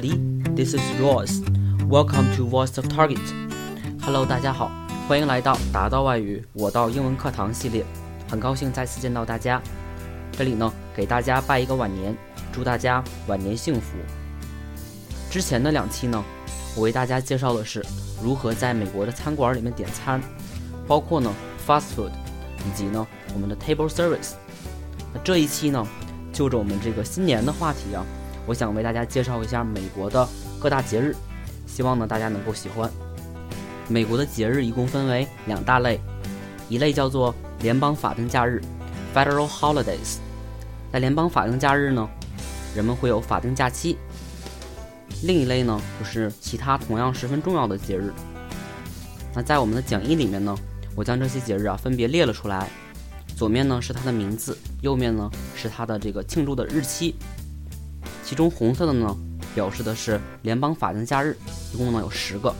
This is Ross. Welcome to Voice of Target. Hello，大家好，欢迎来到达到外语我到英文课堂系列。很高兴再次见到大家。这里呢，给大家拜一个晚年，祝大家晚年幸福。之前的两期呢，我为大家介绍的是如何在美国的餐馆里面点餐，包括呢 fast food，以及呢我们的 table service。那这一期呢，就着我们这个新年的话题啊，我想为大家介绍一下美国的各大节日，希望呢大家能够喜欢。美国的节日一共分为两大类，一类叫做联邦法定假日 （Federal Holidays）。在联邦法定假日呢，人们会有法定假期。另一类呢，就是其他同样十分重要的节日。那在我们的讲义里面呢，我将这些节日啊分别列了出来。左面呢是它的名字，右面呢是它的这个庆祝的日期。其中红色的呢表示的是联邦法定假日，一共呢有十个。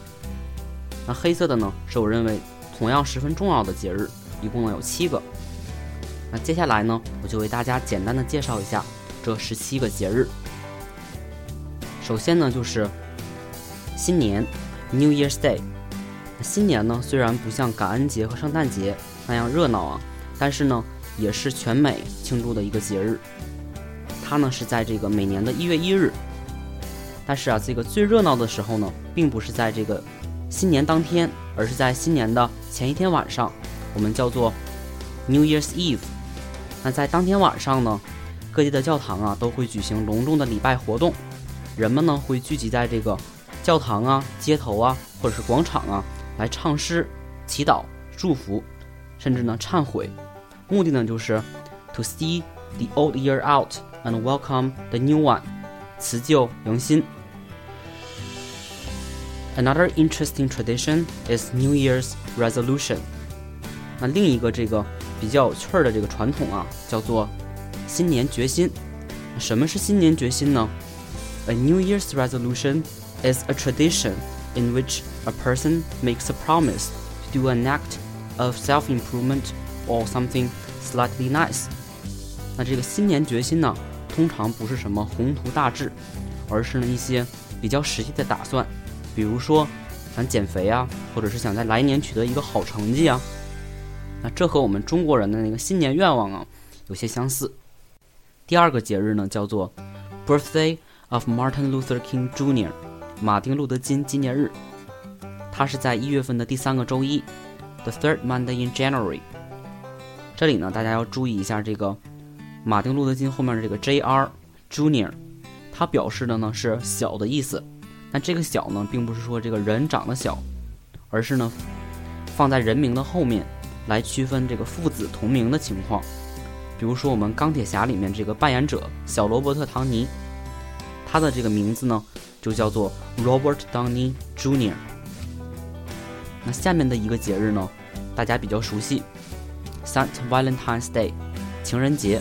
那黑色的呢是我认为同样十分重要的节日，一共呢有七个。那接下来呢我就为大家简单的介绍一下这十七个节日。首先呢就是新年，New Year's Day。新年呢虽然不像感恩节和圣诞节那样热闹啊。但是呢，也是全美庆祝的一个节日。它呢是在这个每年的一月一日。但是啊，这个最热闹的时候呢，并不是在这个新年当天，而是在新年的前一天晚上，我们叫做 New Year's Eve。那在当天晚上呢，各地的教堂啊都会举行隆重的礼拜活动，人们呢会聚集在这个教堂啊、街头啊或者是广场啊来唱诗、祈祷、祝福，甚至呢忏悔。目的呢就是 to see the old year out and welcome the new one，辞旧迎新。Another interesting tradition is New Year's resolution。那另一个这个比较有趣儿的这个传统啊，叫做新年决心。什么是新年决心呢？A New Year's resolution is a tradition in which a person makes a promise to do an act of self-improvement or something slightly nice。那这个新年决心呢， 通常不是什么宏图大志，而是呢一些比较实际的打算，比如说想减肥啊，或者是想在来年取得一个好成绩啊。那这和我们中国人的那个新年愿望啊有些相似。第二个节日呢叫做 Birthday of Martin Luther King Jr.，马丁路德金纪念日，它是在一月份的第三个周一，the third Monday in January。这里呢，大家要注意一下这个马丁路德金后面的这个 J.R. Junior，它表示的呢是小的意思。那这个小呢，并不是说这个人长得小，而是呢放在人名的后面来区分这个父子同名的情况。比如说我们钢铁侠里面这个扮演者小罗伯特·唐尼，他的这个名字呢就叫做 Robert Downey Jr. 那下面的一个节日呢，大家比较熟悉。Saint Valentine's Day，情人节，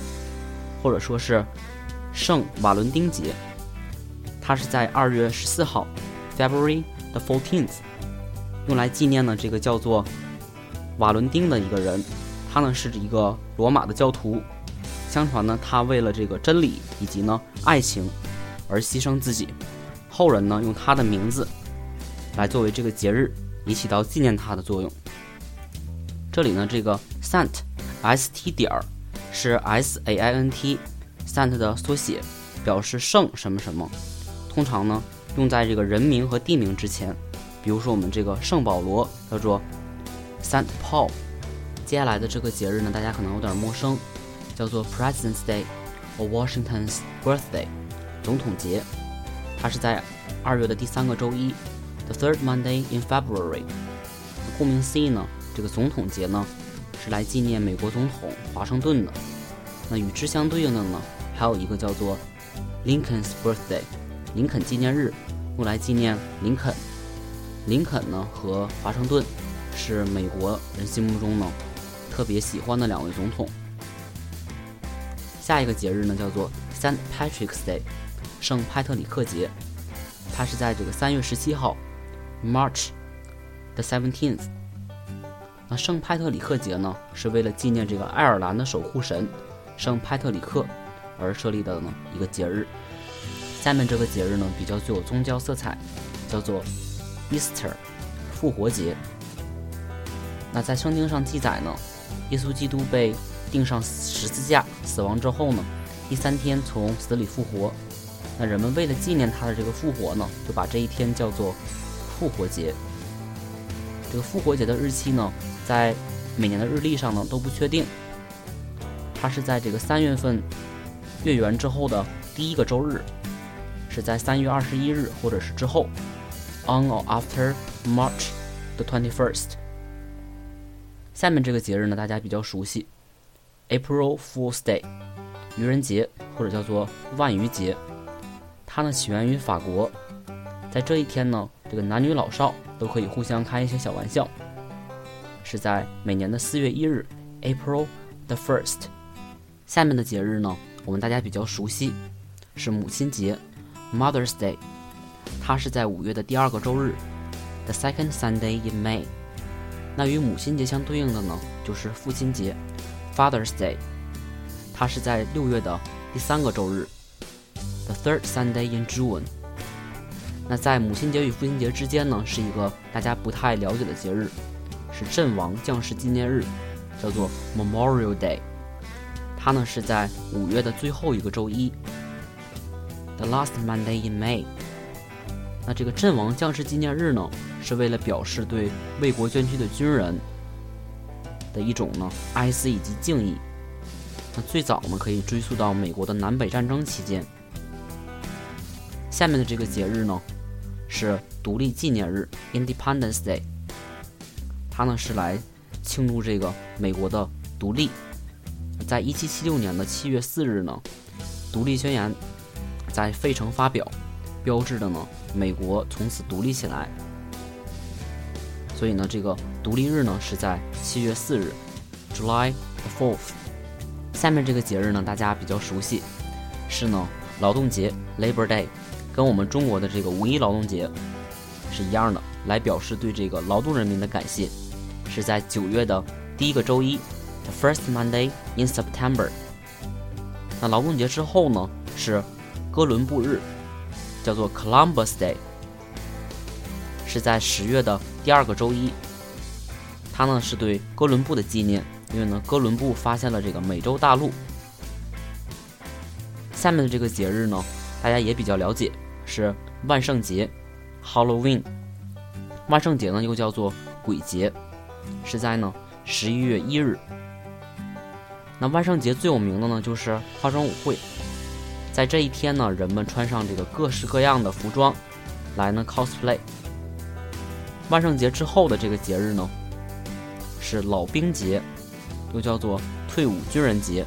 或者说是圣瓦伦丁节，它是在二月十四号，February the fourteenth，用来纪念呢这个叫做瓦伦丁的一个人，他呢是一个罗马的教徒，相传呢他为了这个真理以及呢爱情而牺牲自己，后人呢用他的名字来作为这个节日，以起到纪念他的作用。这里呢这个。Saint，S T 点儿是 S A I N T，Saint 的缩写，表示圣什么什么。通常呢用在这个人名和地名之前，比如说我们这个圣保罗叫做 Saint Paul。接下来的这个节日呢，大家可能有点陌生，叫做 President's Day or Washington's Birthday，总统节。它是在二月的第三个周一，the third Monday in February。顾名思义呢，这个总统节呢。是来纪念美国总统华盛顿的。那与之相对应的呢，还有一个叫做 Lincoln's Birthday，林肯纪念日，用来纪念林肯。林肯呢和华盛顿是美国人心目中呢特别喜欢的两位总统。下一个节日呢叫做 Saint Patrick's Day，圣派特里克节，它是在这个三月十七号，March the seventeenth。那圣派特里克节呢，是为了纪念这个爱尔兰的守护神圣派特里克而设立的呢一个节日。下面这个节日呢比较具有宗教色彩，叫做 Easter，复活节。那在圣经上记载呢，耶稣基督被钉上十字架死亡之后呢，第三天从死里复活。那人们为了纪念他的这个复活呢，就把这一天叫做复活节。这个复活节的日期呢，在每年的日历上呢都不确定。它是在这个三月份月圆之后的第一个周日，是在三月二十一日或者是之后，on or after March the twenty first。下面这个节日呢，大家比较熟悉，April Fool's Day，愚人节或者叫做万愚节。它呢起源于法国，在这一天呢，这个男女老少都可以互相开一些小玩笑。是在每年的四月一日，April the first。下面的节日呢，我们大家比较熟悉，是母亲节，Mother's Day。它是在五月的第二个周日，the second Sunday in May。那与母亲节相对应的呢，就是父亲节，Father's Day。它是在六月的第三个周日，the third Sunday in June。那在母亲节与父亲节之间呢，是一个大家不太了解的节日，是阵亡将士纪念日，叫做 Memorial Day。它呢是在五月的最后一个周一，the last Monday in May。那这个阵亡将士纪念日呢，是为了表示对为国捐躯的军人的一种呢哀思以及敬意。那最早呢可以追溯到美国的南北战争期间。下面的这个节日呢是独立纪念日 Independence Day，它呢是来庆祝这个美国的独立。在一七七六年的七月四日呢，独立宣言在费城发表。标志的呢，美国从此独立起来。所以呢，这个独立日呢是在七月四日，July the fourth。下面这个节日呢，大家比较熟悉，是呢劳动节 Labor Day，跟我们中国的这个五一劳动节是一样的，来表示对这个劳动人民的感谢，是在九月的第一个周一，the first Monday in September。那劳动节之后呢，是哥伦布日。叫做 Columbus Day，是在十月的第二个周一。它呢是对哥伦布的纪念，因为呢哥伦布发现了这个美洲大陆。下面的这个节日呢，大家也比较了解，是万圣节 Halloween。万圣节呢又叫做鬼节，是在呢十一月一日。那万圣节最有名的呢就是化妆舞会。在这一天呢，人们穿上这个各式各样的服装，来呢 cosplay。万圣节之后的这个节日呢，是老兵节，又叫做退伍军人节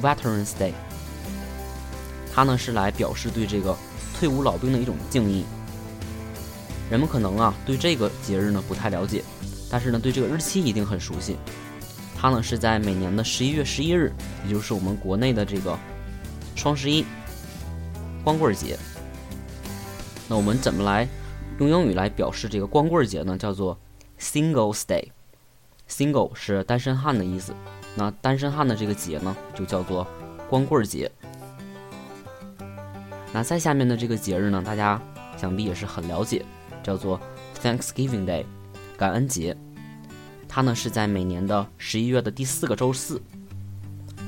（Veterans Day）。它呢是来表示对这个退伍老兵的一种敬意。人们可能啊对这个节日呢不太了解，但是呢对这个日期一定很熟悉。它呢是在每年的十一月十一日，也就是我们国内的这个。双十一，光棍节。那我们怎么来用英语来表示这个光棍节呢？叫做 Singles Day。Single 是单身汉的意思。那单身汉的这个节呢，就叫做光棍节。那再下面的这个节日呢，大家想必也是很了解，叫做 Thanksgiving Day，感恩节。它呢是在每年的十一月的第四个周四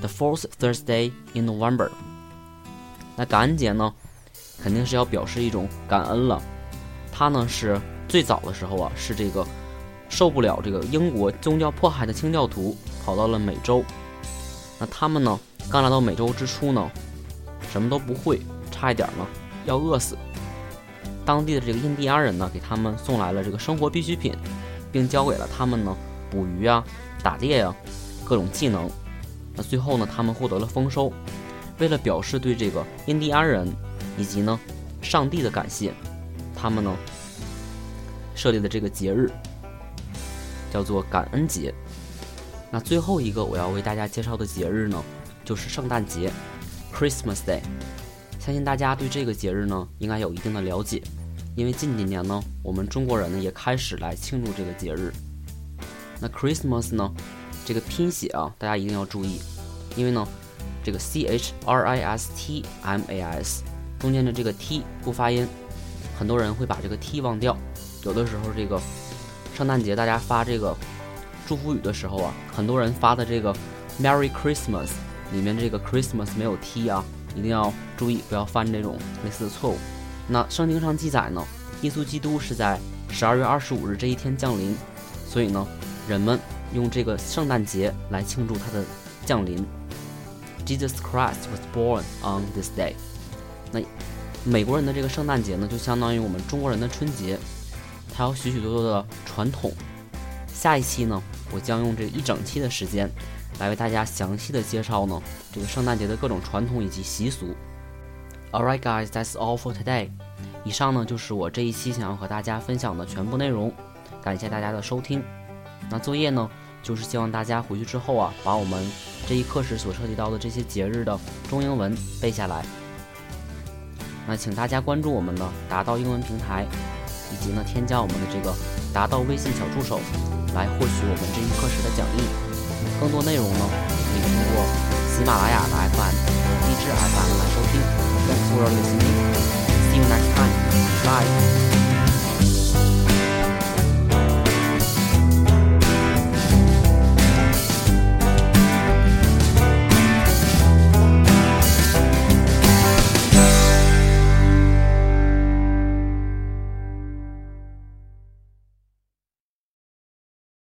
，the fourth Thursday in November。那感恩节呢，肯定是要表示一种感恩了。它呢是最早的时候啊，是这个受不了这个英国宗教迫害的清教徒跑到了美洲。那他们呢刚来到美洲之初呢，什么都不会，差一点呢要饿死。当地的这个印第安人呢，给他们送来了这个生活必需品，并教给了他们呢捕鱼啊、打猎呀各种技能。那最后呢，他们获得了丰收。为了表示对这个印第安人以及呢上帝的感谢，他们呢设立的这个节日叫做感恩节。那最后一个我要为大家介绍的节日呢，就是圣诞节 （Christmas Day）。相信大家对这个节日呢应该有一定的了解，因为近几年呢我们中国人呢也开始来庆祝这个节日。那 Christmas 呢这个拼写啊，大家一定要注意，因为呢。这个 C H R I S T M A S 中间的这个 t 不发音，很多人会把这个 t 忘掉。有的时候这个圣诞节大家发这个祝福语的时候啊，很多人发的这个 Merry Christmas 里面这个 Christmas 没有 t 啊，一定要注意不要犯这种类似的错误。那圣经上记载呢，耶稣基督是在十二月二十五日这一天降临，所以呢，人们用这个圣诞节来庆祝他的降临。Jesus Christ was born on this day。那美国人的这个圣诞节呢，就相当于我们中国人的春节，它有许许多多的传统。下一期呢，我将用这一整期的时间，来为大家详细的介绍呢这个圣诞节的各种传统以及习俗。Alright, guys, that's all for today. 以上呢就是我这一期想要和大家分享的全部内容，感谢大家的收听。那作业呢，就是希望大家回去之后啊，把我们这一课时所涉及到的这些节日的中英文背下来。那请大家关注我们的达到英文平台，以及呢添加我们的这个达到微信小助手，来获取我们这一课时的讲义。更多内容呢，可以通过喜马拉雅的 FM、荔枝 FM 来收听。Thanks for listening. See you next time. Bye.